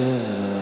Yeah.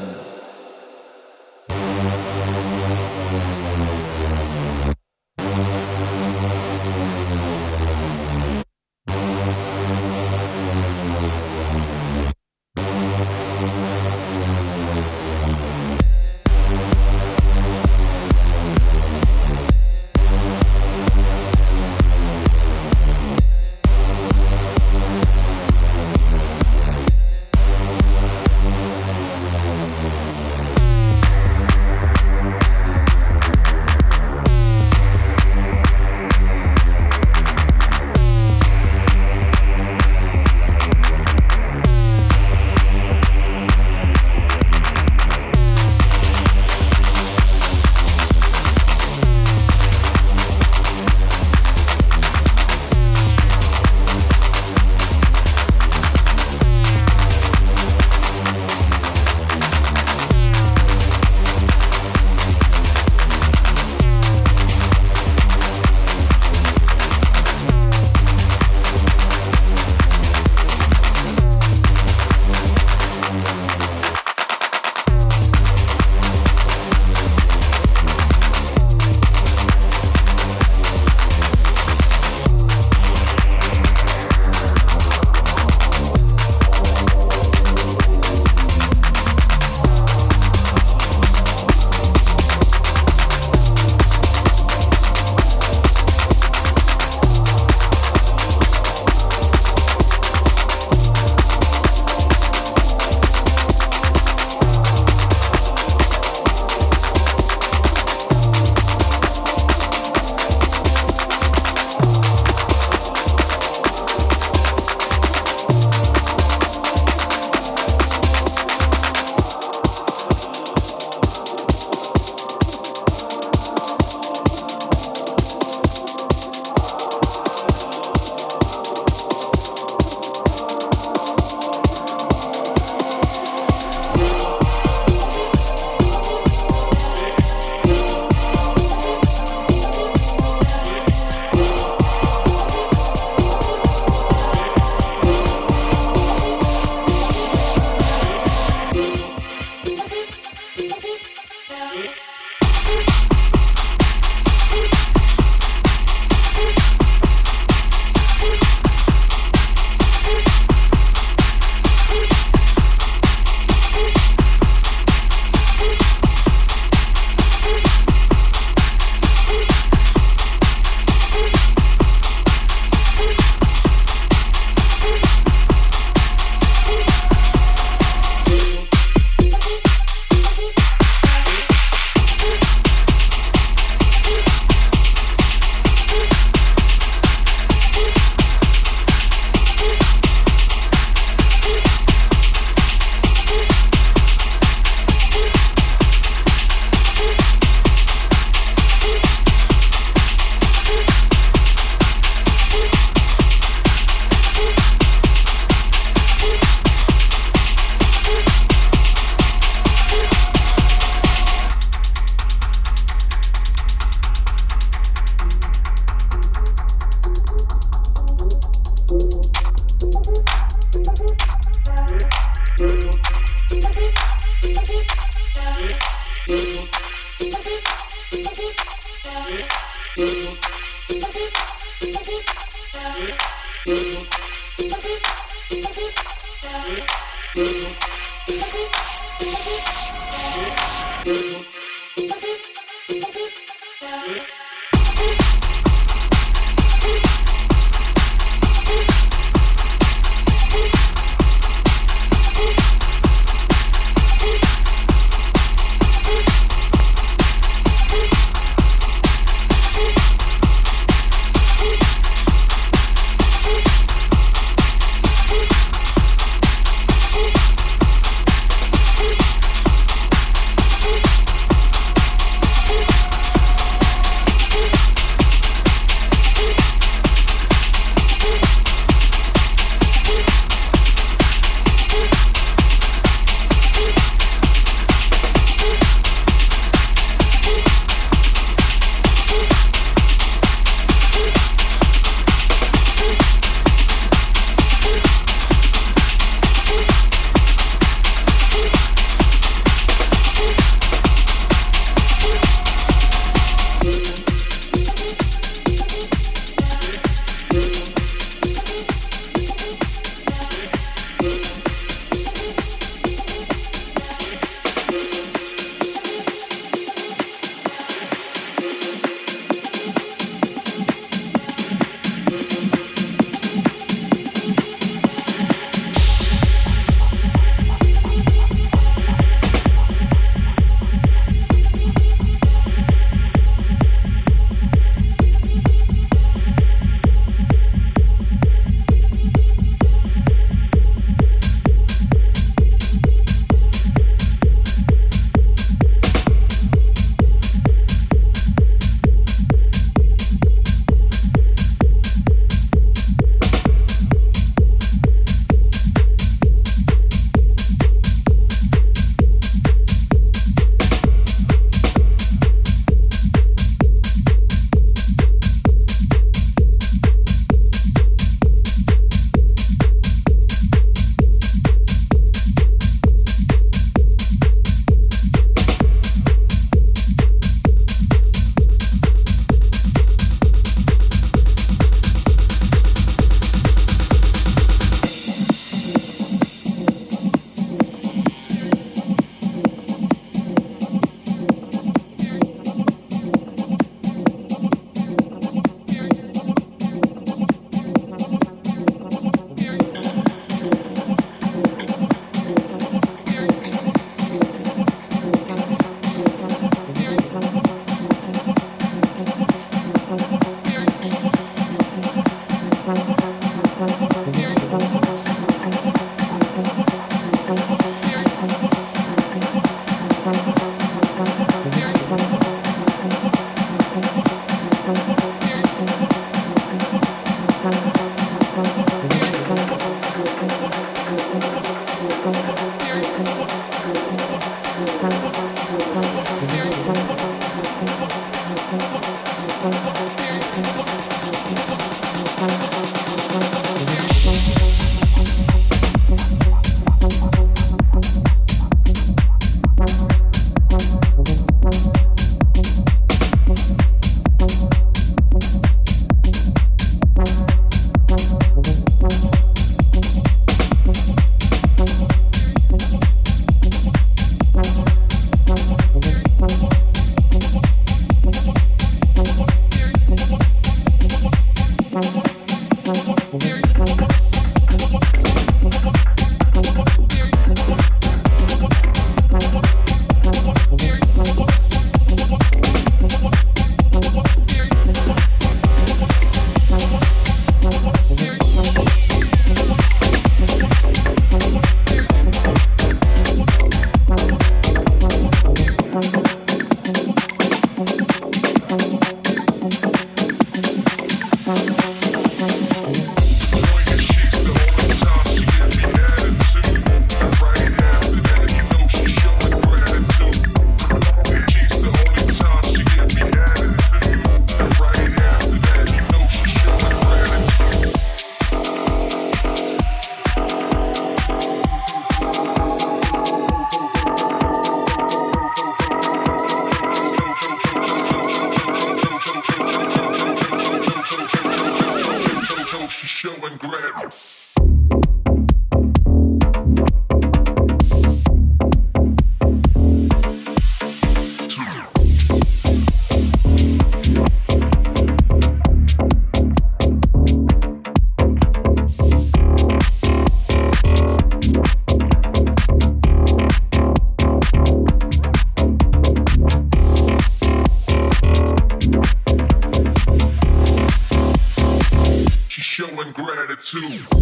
two.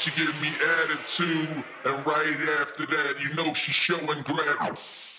She give me attitude. And right after that, you know she's showing gratitude.